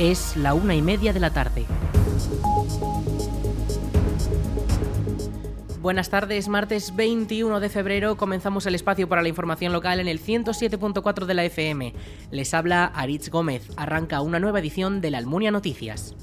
Es la una y media de la tarde. Buenas tardes, martes 21 de febrero comenzamos el espacio para la información local en el 107.4 de la FM. Les habla Aritz Gómez. Arranca una nueva edición de la Almunia Noticias.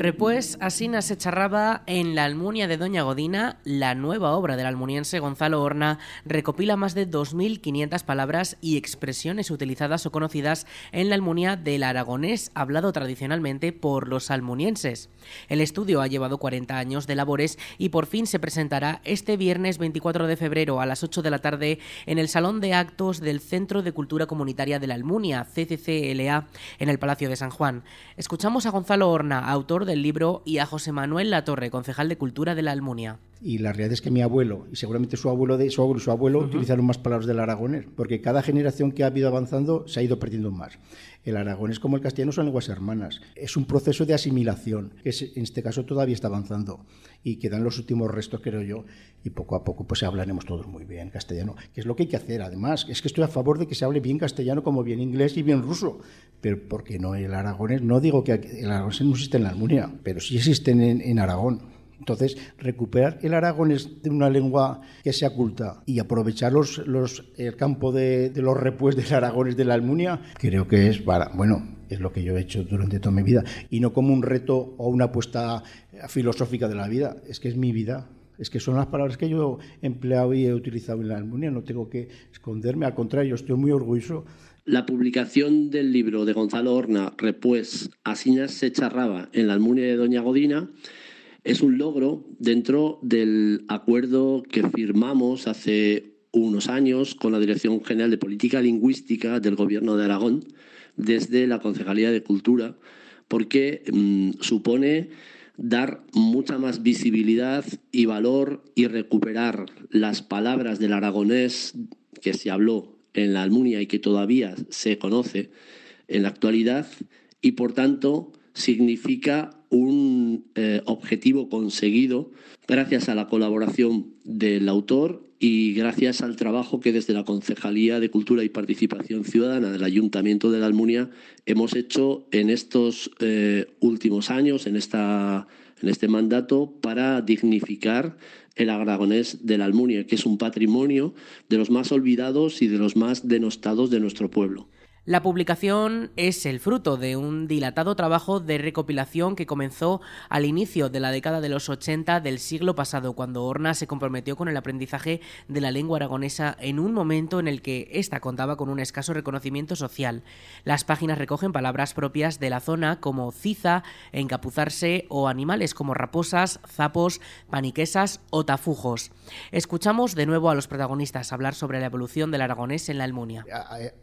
Repués, Asina se charraba en La Almunia de Doña Godina, la nueva obra del almuniense Gonzalo Horna recopila más de 2.500 palabras y expresiones utilizadas o conocidas en la Almunia del aragonés hablado tradicionalmente por los almunienses. El estudio ha llevado 40 años de labores y por fin se presentará este viernes 24 de febrero a las 8 de la tarde en el Salón de Actos del Centro de Cultura Comunitaria de la Almunia, CCCLA, en el Palacio de San Juan. Escuchamos a Gonzalo Horna, autor del libro y a José Manuel Latorre, concejal de Cultura de la Almunia. Y la realidad es que mi abuelo y seguramente su abuelo de su abuelo, su abuelo utilizaron más palabras del aragonés, porque cada generación que ha habido avanzando se ha ido perdiendo más. El aragonés como el castellano son lenguas hermanas. Es un proceso de asimilación que en este caso todavía está avanzando y quedan los últimos restos, creo yo, y poco a poco pues hablaremos todos muy bien castellano, que es lo que hay que hacer. Además, es que estoy a favor de que se hable bien castellano como bien inglés y bien ruso, pero porque no el aragonés, no digo que el aragonés no existe en la Almunia, pero sí existe en Aragón. Entonces, recuperar el aragonés de una lengua que sea culta y aprovechar los, el campo de, los repuestos del aragonés de la Almunia, creo que es para, bueno, es lo que yo he hecho durante toda mi vida, y no como un reto o una apuesta filosófica de la vida, es que es mi vida. Es que son las palabras que yo he empleado y he utilizado en la Almunia, no tengo que esconderme, al contrario, estoy muy orgulloso la publicación del libro de Gonzalo Horna, Repués, Asiñas se charraba en la Almunia de Doña Godina, es un logro dentro del acuerdo que firmamos hace unos años con la Dirección General de Política Lingüística del Gobierno de Aragón desde la Concejalía de Cultura, porque mm, supone dar mucha más visibilidad y valor y recuperar las palabras del aragonés que se habló en la Almunia y que todavía se conoce en la actualidad y por tanto significa un eh, objetivo conseguido gracias a la colaboración del autor y gracias al trabajo que desde la Concejalía de Cultura y Participación Ciudadana del Ayuntamiento de la Almunia hemos hecho en estos eh, últimos años, en, esta, en este mandato, para dignificar el aragonés de la Almunia, que es un patrimonio de los más olvidados y de los más denostados de nuestro pueblo. La publicación es el fruto de un dilatado trabajo de recopilación que comenzó al inicio de la década de los 80 del siglo pasado, cuando Horna se comprometió con el aprendizaje de la lengua aragonesa en un momento en el que ésta contaba con un escaso reconocimiento social. Las páginas recogen palabras propias de la zona como ciza, encapuzarse o animales como raposas, zapos, paniquesas o tafujos. Escuchamos de nuevo a los protagonistas hablar sobre la evolución del aragonés en la Almunia.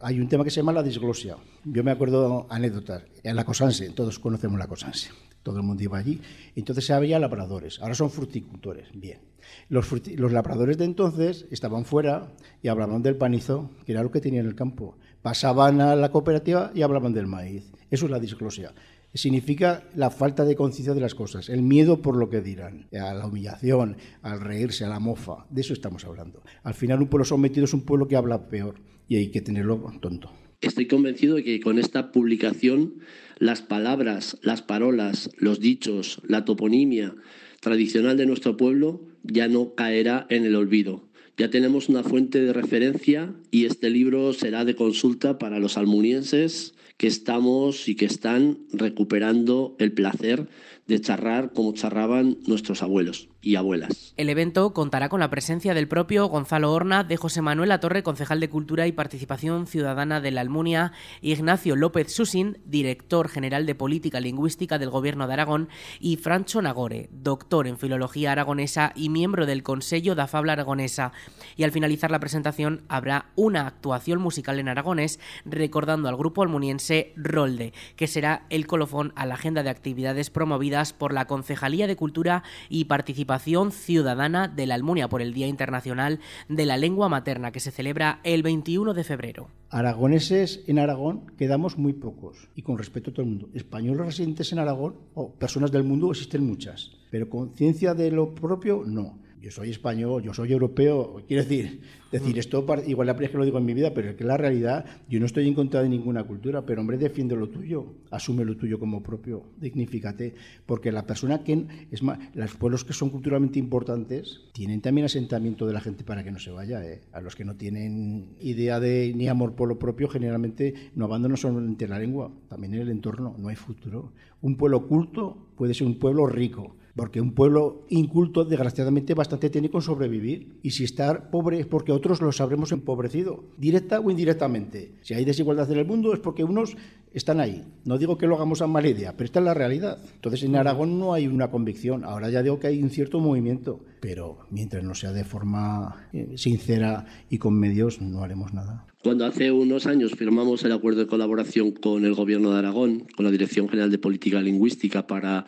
Hay un tema que se llama la Glosia. Yo me acuerdo anécdotas. En la Cosanse, todos conocemos la Cosanse. Todo el mundo iba allí. Entonces había labradores. Ahora son fruticultores. Bien. Los, los labradores de entonces estaban fuera y hablaban del panizo, que era lo que tenían en el campo. Pasaban a la cooperativa y hablaban del maíz. Eso es la disglosia significa la falta de conciencia de las cosas, el miedo por lo que dirán, a la humillación, al reírse, a la mofa. De eso estamos hablando. Al final un pueblo sometido es un pueblo que habla peor y hay que tenerlo tonto. Estoy convencido de que con esta publicación las palabras, las parolas, los dichos, la toponimia tradicional de nuestro pueblo ya no caerá en el olvido. Ya tenemos una fuente de referencia y este libro será de consulta para los almunienses que estamos y que están recuperando el placer de charrar como charraban nuestros abuelos y abuelas. El evento contará con la presencia del propio Gonzalo Horna, de José Manuel Latorre, concejal de Cultura y Participación Ciudadana de la Almunia, Ignacio López Susin, director general de Política Lingüística del Gobierno de Aragón, y Francho Nagore, doctor en Filología Aragonesa y miembro del Consejo da Fabla Aragonesa. Y al finalizar la presentación habrá una actuación musical en aragonés recordando al grupo almuniense Rolde, que será el colofón a la agenda de actividades promovidas por la Concejalía de Cultura y Participación Ciudadana de la Almunia por el Día Internacional de la Lengua Materna, que se celebra el 21 de febrero. Aragoneses en Aragón quedamos muy pocos, y con respeto a todo el mundo. Españoles residentes en Aragón, o personas del mundo, existen muchas, pero conciencia de lo propio, no. Yo soy español, yo soy europeo. Quiero decir, decir esto, igual la primera vez que lo digo en mi vida, pero es que la realidad, yo no estoy en contra de ninguna cultura, pero hombre, defiende lo tuyo, asume lo tuyo como propio, dignifícate. Porque la persona que, es más, los pueblos que son culturalmente importantes tienen también asentamiento de la gente para que no se vaya. ¿eh? A los que no tienen idea de ni amor por lo propio, generalmente no abandonan solamente la lengua, también en el entorno, no hay futuro. Un pueblo culto puede ser un pueblo rico porque un pueblo inculto, desgraciadamente, bastante tiene con sobrevivir. Y si está pobre es porque otros los habremos empobrecido, directa o indirectamente. Si hay desigualdad en el mundo es porque unos están ahí. No digo que lo hagamos a mala idea, pero esta es la realidad. Entonces en Aragón no hay una convicción. Ahora ya digo que hay un cierto movimiento, pero mientras no sea de forma eh, sincera y con medios, no haremos nada. Cuando hace unos años firmamos el acuerdo de colaboración con el Gobierno de Aragón, con la Dirección General de Política Lingüística para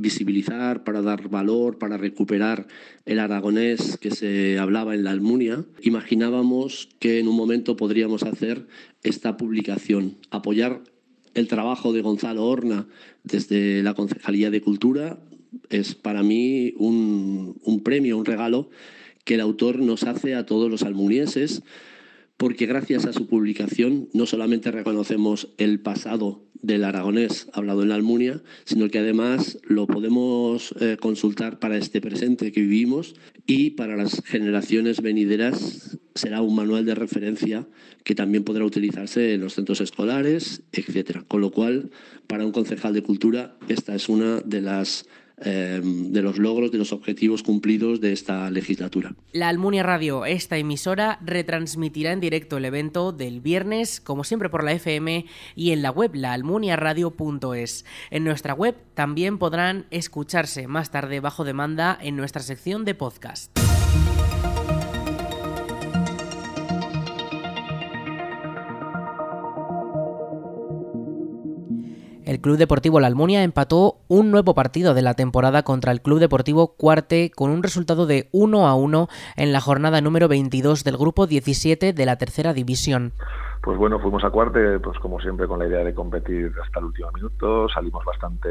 visibilizar, para dar valor, para recuperar el aragonés que se hablaba en la Almunia, imaginábamos que en un momento podríamos hacer esta publicación, apoyar el trabajo de Gonzalo Horna desde la Concejalía de Cultura. Es para mí un, un premio, un regalo que el autor nos hace a todos los almunienses porque gracias a su publicación no solamente reconocemos el pasado del aragonés hablado en la Almunia, sino que además lo podemos eh, consultar para este presente que vivimos y para las generaciones venideras será un manual de referencia que también podrá utilizarse en los centros escolares, etcétera. Con lo cual, para un concejal de cultura, esta es una de las Em, de los logros, de los objetivos cumplidos de esta legislatura. La Almunia Radio, esta emisora, retransmitirá en directo el evento del viernes, como siempre por la FM y en la web laalmuniaradio.es. En nuestra web también podrán escucharse más tarde bajo demanda en nuestra sección de podcast. El Club Deportivo La Almunia empató un nuevo partido de la temporada contra el Club Deportivo Cuarte con un resultado de 1 a 1 en la jornada número 22 del grupo 17 de la tercera división. Pues bueno, fuimos a Cuarte, pues como siempre con la idea de competir hasta el último minuto, salimos bastante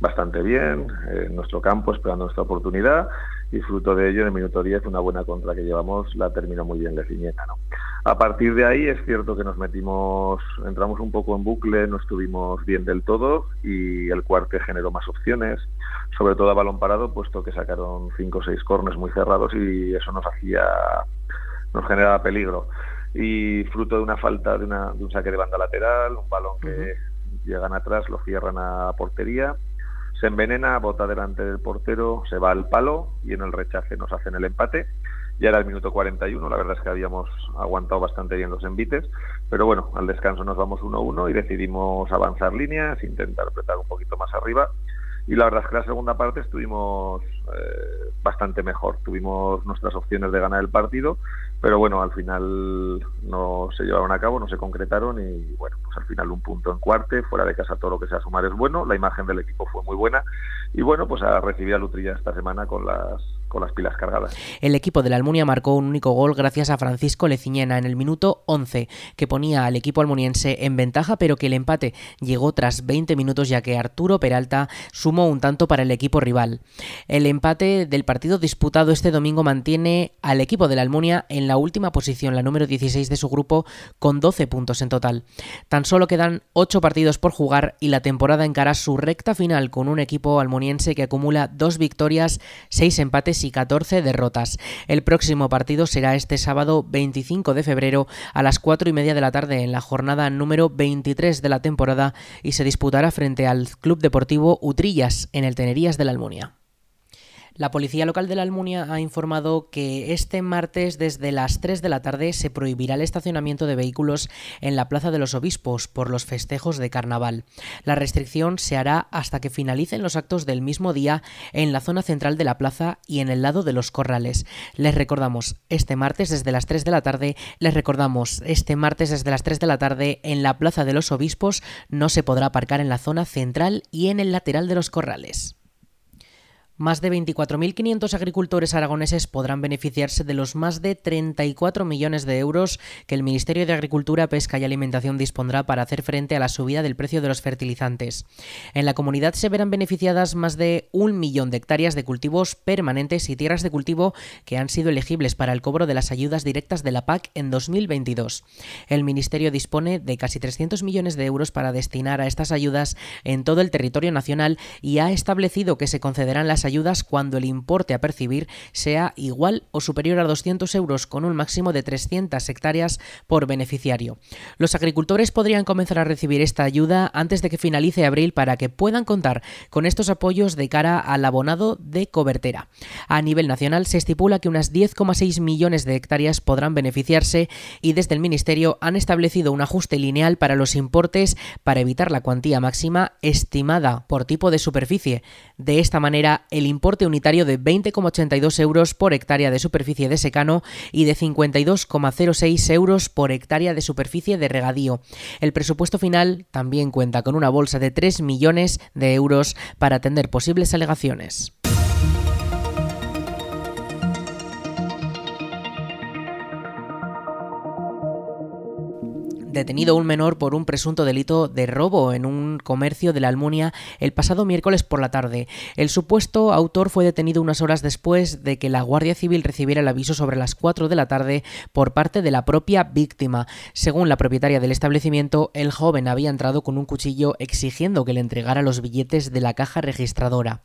bastante bien en nuestro campo esperando nuestra oportunidad y fruto de ello en el minuto 10 una buena contra que llevamos la terminó muy bien Leciñena. ¿no? A partir de ahí es cierto que nos metimos, entramos un poco en bucle, no estuvimos bien del todo y el cuarte generó más opciones, sobre todo a balón parado, puesto que sacaron cinco o seis cornes muy cerrados y eso nos hacía, nos generaba peligro. Y fruto de una falta de, una, de un saque de banda lateral, un balón que llegan atrás, lo cierran a portería se envenena, bota delante del portero, se va al palo y en el rechace nos hacen el empate. Ya era el minuto 41, la verdad es que habíamos aguantado bastante bien los envites, pero bueno, al descanso nos vamos 1-1 y decidimos avanzar líneas, intentar apretar un poquito más arriba y la verdad es que la segunda parte estuvimos eh, bastante mejor. Tuvimos nuestras opciones de ganar el partido, pero bueno, al final no se llevaron a cabo, no se concretaron y bueno, pues al final un punto en cuarte, fuera de casa todo lo que sea sumar es bueno, la imagen del equipo fue muy buena y bueno, pues a recibir a Lutrilla esta semana con las con las pilas cargadas. El equipo de la Almunia marcó un único gol gracias a Francisco Leciñena en el minuto 11, que ponía al equipo almuniense en ventaja, pero que el empate llegó tras 20 minutos ya que Arturo Peralta sumó un tanto para el equipo rival. El empate del partido disputado este domingo mantiene al equipo de la Almunia en la última posición, la número 16 de su grupo, con 12 puntos en total. Tan solo quedan 8 partidos por jugar y la temporada encara su recta final con un equipo almuniense que acumula 2 victorias, 6 empates y 14 derrotas. El próximo partido será este sábado 25 de febrero a las 4 y media de la tarde en la jornada número 23 de la temporada y se disputará frente al Club Deportivo Utrillas en el Tenerías de la Almunia. La policía local de la Almunia ha informado que este martes desde las 3 de la tarde se prohibirá el estacionamiento de vehículos en la Plaza de los Obispos por los festejos de carnaval. La restricción se hará hasta que finalicen los actos del mismo día en la zona central de la plaza y en el lado de los corrales. Les recordamos este martes desde las 3 de la tarde, les recordamos este martes desde las 3 de la tarde en la Plaza de los Obispos no se podrá aparcar en la zona central y en el lateral de los corrales. Más de 24.500 agricultores aragoneses podrán beneficiarse de los más de 34 millones de euros que el Ministerio de Agricultura, Pesca y Alimentación dispondrá para hacer frente a la subida del precio de los fertilizantes. En la comunidad se verán beneficiadas más de un millón de hectáreas de cultivos permanentes y tierras de cultivo que han sido elegibles para el cobro de las ayudas directas de la PAC en 2022. El Ministerio dispone de casi 300 millones de euros para destinar a estas ayudas en todo el territorio nacional y ha establecido que se concederán las ayudas cuando el importe a percibir sea igual o superior a 200 euros con un máximo de 300 hectáreas por beneficiario. Los agricultores podrían comenzar a recibir esta ayuda antes de que finalice abril para que puedan contar con estos apoyos de cara al abonado de cobertera. A nivel nacional se estipula que unas 10,6 millones de hectáreas podrán beneficiarse y desde el Ministerio han establecido un ajuste lineal para los importes para evitar la cuantía máxima estimada por tipo de superficie. De esta manera, el importe unitario de 20,82 euros por hectárea de superficie de secano y de 52,06 euros por hectárea de superficie de regadío. El presupuesto final también cuenta con una bolsa de 3 millones de euros para atender posibles alegaciones. Detenido un menor por un presunto delito de robo en un comercio de la Almunia el pasado miércoles por la tarde. El supuesto autor fue detenido unas horas después de que la Guardia Civil recibiera el aviso sobre las 4 de la tarde por parte de la propia víctima. Según la propietaria del establecimiento, el joven había entrado con un cuchillo exigiendo que le entregara los billetes de la caja registradora.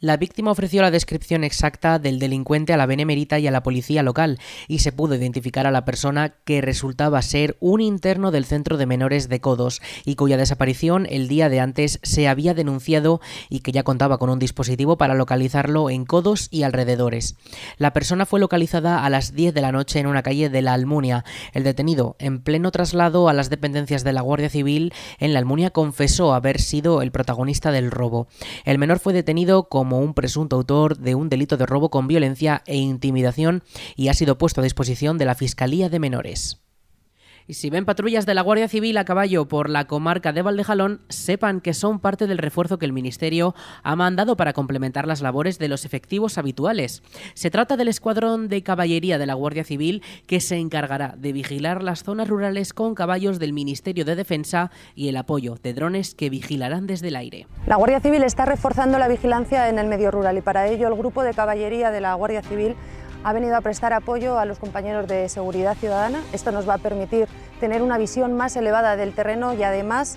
La víctima ofreció la descripción exacta del delincuente a la benemerita y a la policía local y se pudo identificar a la persona que resultaba ser un interno del centro de menores de Codos y cuya desaparición el día de antes se había denunciado y que ya contaba con un dispositivo para localizarlo en Codos y alrededores. La persona fue localizada a las 10 de la noche en una calle de la Almunia. El detenido, en pleno traslado a las dependencias de la Guardia Civil en la Almunia, confesó haber sido el protagonista del robo. El menor fue detenido como un presunto autor de un delito de robo con violencia e intimidación y ha sido puesto a disposición de la Fiscalía de Menores. Y si ven patrullas de la Guardia Civil a caballo por la comarca de Valdejalón, sepan que son parte del refuerzo que el Ministerio ha mandado para complementar las labores de los efectivos habituales. Se trata del escuadrón de caballería de la Guardia Civil que se encargará de vigilar las zonas rurales con caballos del Ministerio de Defensa y el apoyo de drones que vigilarán desde el aire. La Guardia Civil está reforzando la vigilancia en el medio rural y para ello el grupo de caballería de la Guardia Civil ha venido a prestar apoyo a los compañeros de seguridad ciudadana. Esto nos va a permitir tener una visión más elevada del terreno y además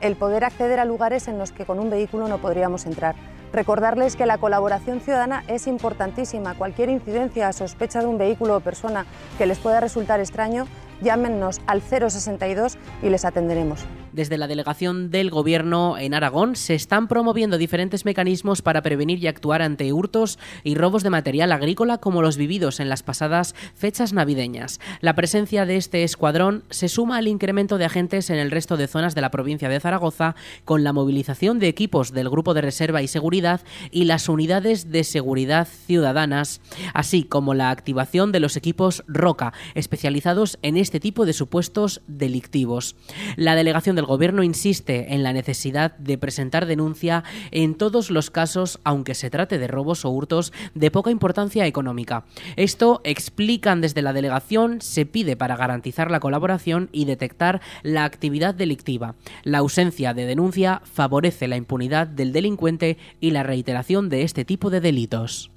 el poder acceder a lugares en los que con un vehículo no podríamos entrar. Recordarles que la colaboración ciudadana es importantísima. Cualquier incidencia, sospecha de un vehículo o persona que les pueda resultar extraño, llámenos al 062 y les atenderemos. Desde la delegación del Gobierno en Aragón se están promoviendo diferentes mecanismos para prevenir y actuar ante hurtos y robos de material agrícola como los vividos en las pasadas fechas navideñas. La presencia de este escuadrón se suma al incremento de agentes en el resto de zonas de la provincia de Zaragoza con la movilización de equipos del Grupo de Reserva y Seguridad y las unidades de seguridad ciudadanas, así como la activación de los equipos ROCA, especializados en este tipo de supuestos delictivos. La delegación del Gobierno insiste en la necesidad de presentar denuncia en todos los casos, aunque se trate de robos o hurtos de poca importancia económica. Esto, explican desde la delegación, se pide para garantizar la colaboración y detectar la actividad delictiva. La ausencia de denuncia favorece la impunidad del delincuente y la reiteración de este tipo de delitos.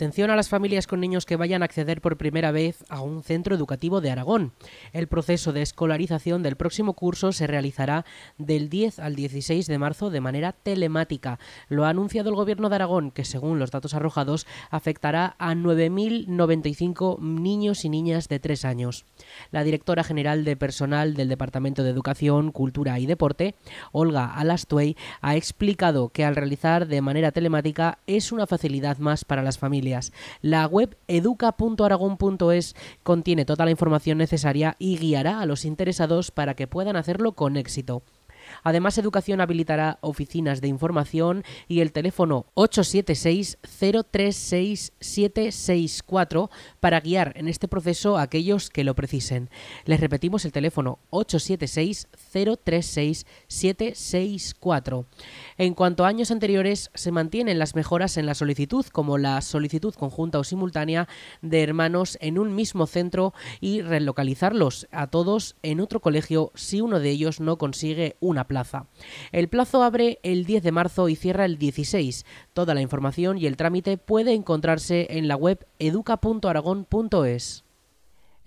Atención a las familias con niños que vayan a acceder por primera vez a un centro educativo de Aragón. El proceso de escolarización del próximo curso se realizará del 10 al 16 de marzo de manera telemática. Lo ha anunciado el Gobierno de Aragón, que según los datos arrojados afectará a 9.095 niños y niñas de 3 años. La directora general de personal del Departamento de Educación, Cultura y Deporte, Olga Alastuey, ha explicado que al realizar de manera telemática es una facilidad más para las familias la web educa.aragón.es contiene toda la información necesaria y guiará a los interesados para que puedan hacerlo con éxito. Además, Educación habilitará oficinas de información y el teléfono 876-036-764 para guiar en este proceso a aquellos que lo precisen. Les repetimos el teléfono 876-036-764. En cuanto a años anteriores, se mantienen las mejoras en la solicitud, como la solicitud conjunta o simultánea de hermanos en un mismo centro y relocalizarlos a todos en otro colegio si uno de ellos no consigue una plaza. El plazo abre el 10 de marzo y cierra el 16. Toda la información y el trámite puede encontrarse en la web educa.aragón.es.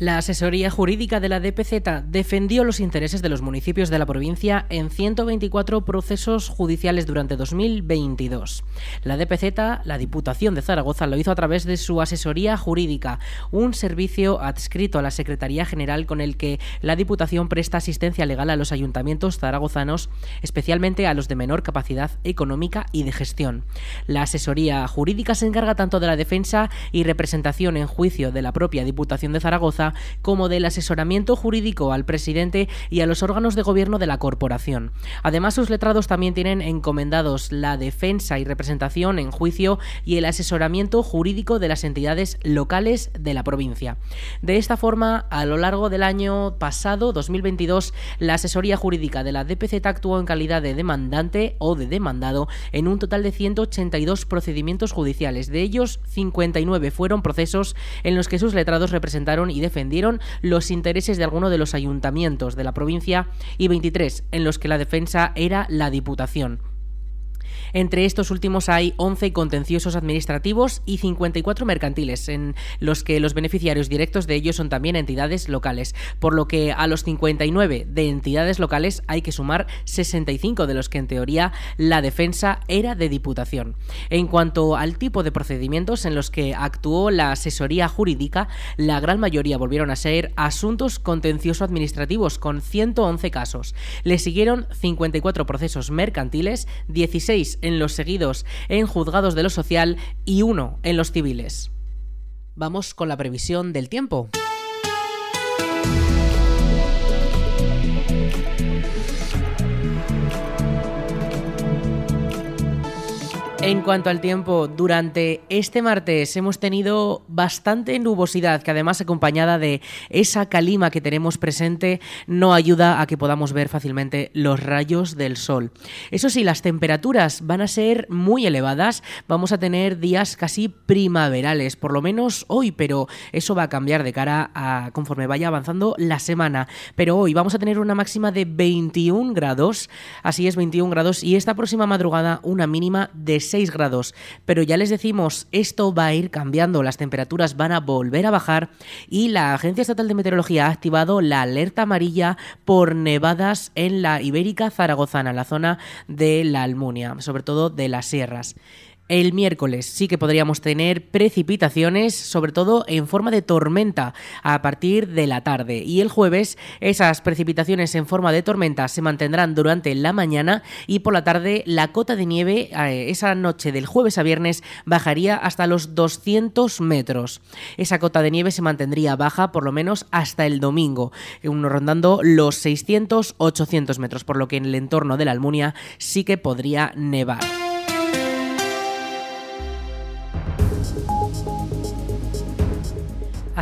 La asesoría jurídica de la DPZ defendió los intereses de los municipios de la provincia en 124 procesos judiciales durante 2022. La DPZ, la Diputación de Zaragoza, lo hizo a través de su asesoría jurídica, un servicio adscrito a la Secretaría General con el que la Diputación presta asistencia legal a los ayuntamientos zaragozanos, especialmente a los de menor capacidad económica y de gestión. La asesoría jurídica se encarga tanto de la defensa y representación en juicio de la propia Diputación de Zaragoza como del asesoramiento jurídico al presidente y a los órganos de gobierno de la corporación. Además, sus letrados también tienen encomendados la defensa y representación en juicio y el asesoramiento jurídico de las entidades locales de la provincia. De esta forma, a lo largo del año pasado, 2022, la asesoría jurídica de la DPZ actuó en calidad de demandante o de demandado en un total de 182 procedimientos judiciales. De ellos, 59 fueron procesos en los que sus letrados representaron y defendieron defendieron los intereses de alguno de los ayuntamientos de la provincia y 23 en los que la defensa era la Diputación. Entre estos últimos hay 11 contenciosos administrativos y 54 mercantiles, en los que los beneficiarios directos de ellos son también entidades locales, por lo que a los 59 de entidades locales hay que sumar 65 de los que en teoría la defensa era de diputación. En cuanto al tipo de procedimientos en los que actuó la asesoría jurídica, la gran mayoría volvieron a ser asuntos contencioso administrativos con 111 casos. Le siguieron 54 procesos mercantiles, 16 en los seguidos en juzgados de lo social y uno en los civiles. Vamos con la previsión del tiempo. En cuanto al tiempo, durante este martes hemos tenido bastante nubosidad que además acompañada de esa calima que tenemos presente no ayuda a que podamos ver fácilmente los rayos del sol. Eso sí, las temperaturas van a ser muy elevadas, vamos a tener días casi primaverales, por lo menos hoy, pero eso va a cambiar de cara a conforme vaya avanzando la semana. Pero hoy vamos a tener una máxima de 21 grados, así es 21 grados y esta próxima madrugada una mínima de 6 grados, pero ya les decimos, esto va a ir cambiando, las temperaturas van a volver a bajar y la Agencia Estatal de Meteorología ha activado la alerta amarilla por nevadas en la Ibérica Zaragozana, la zona de la Almunia, sobre todo de las sierras. El miércoles sí que podríamos tener precipitaciones, sobre todo en forma de tormenta a partir de la tarde. Y el jueves esas precipitaciones en forma de tormenta se mantendrán durante la mañana y por la tarde la cota de nieve eh, esa noche del jueves a viernes bajaría hasta los 200 metros. Esa cota de nieve se mantendría baja por lo menos hasta el domingo, uno rondando los 600-800 metros, por lo que en el entorno de la Almunia sí que podría nevar.